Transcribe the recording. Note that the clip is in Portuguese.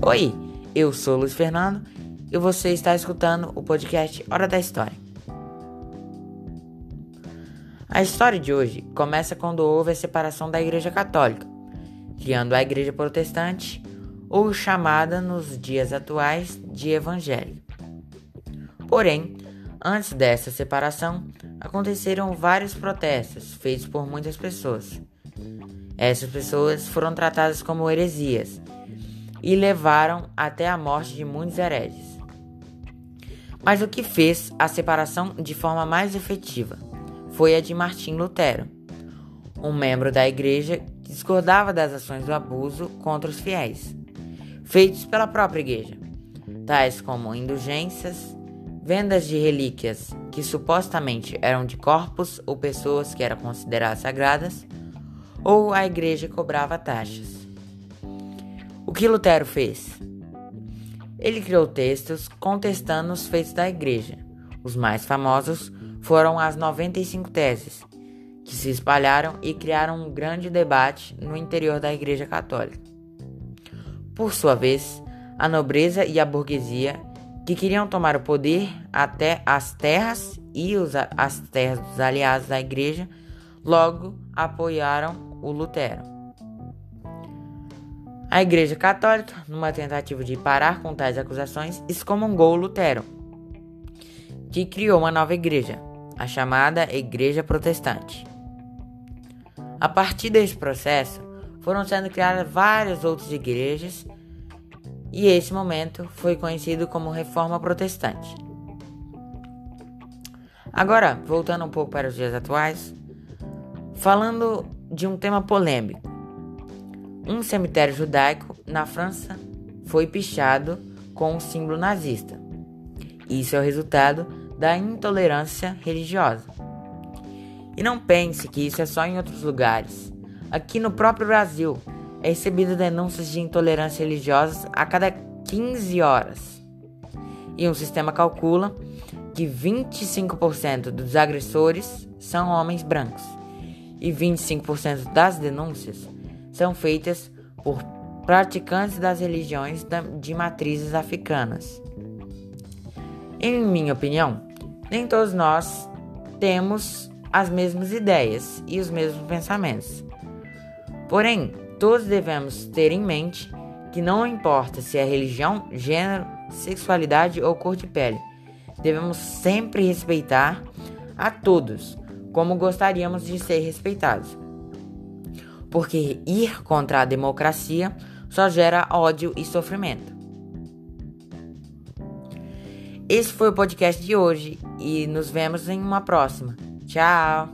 Oi, eu sou Luiz Fernando e você está escutando o podcast Hora da História. A história de hoje começa quando houve a separação da Igreja Católica, criando a Igreja Protestante, ou chamada nos dias atuais de Evangelho. Porém, antes dessa separação, aconteceram vários protestos feitos por muitas pessoas. Essas pessoas foram tratadas como heresias e levaram até a morte de muitos hereges. Mas o que fez a separação de forma mais efetiva foi a de Martim Lutero, um membro da igreja que discordava das ações do abuso contra os fiéis, feitos pela própria igreja, tais como indulgências, vendas de relíquias que supostamente eram de corpos ou pessoas que eram consideradas sagradas, ou a igreja cobrava taxas. O que Lutero fez? Ele criou textos contestando os feitos da igreja. Os mais famosos foram as 95 teses, que se espalharam e criaram um grande debate no interior da Igreja Católica. Por sua vez, a nobreza e a burguesia, que queriam tomar o poder até as terras e os, as terras dos aliados da Igreja, logo apoiaram o Lutero. A Igreja Católica, numa tentativa de parar com tais acusações, excomungou Lutero, que criou uma nova igreja, a chamada Igreja Protestante. A partir desse processo, foram sendo criadas várias outras igrejas e esse momento foi conhecido como Reforma Protestante. Agora, voltando um pouco para os dias atuais, falando de um tema polêmico, um cemitério judaico na França foi pichado com um símbolo nazista. Isso é o resultado da intolerância religiosa. E não pense que isso é só em outros lugares. Aqui no próprio Brasil é recebido denúncias de intolerância religiosa a cada 15 horas. E um sistema calcula que 25% dos agressores são homens brancos e 25% das denúncias são feitas por praticantes das religiões de matrizes africanas. Em minha opinião, nem todos nós temos as mesmas ideias e os mesmos pensamentos. Porém, todos devemos ter em mente que não importa se é religião, gênero, sexualidade ou cor de pele, devemos sempre respeitar a todos como gostaríamos de ser respeitados porque ir contra a democracia só gera ódio e sofrimento. Esse foi o podcast de hoje e nos vemos em uma próxima. Tchau!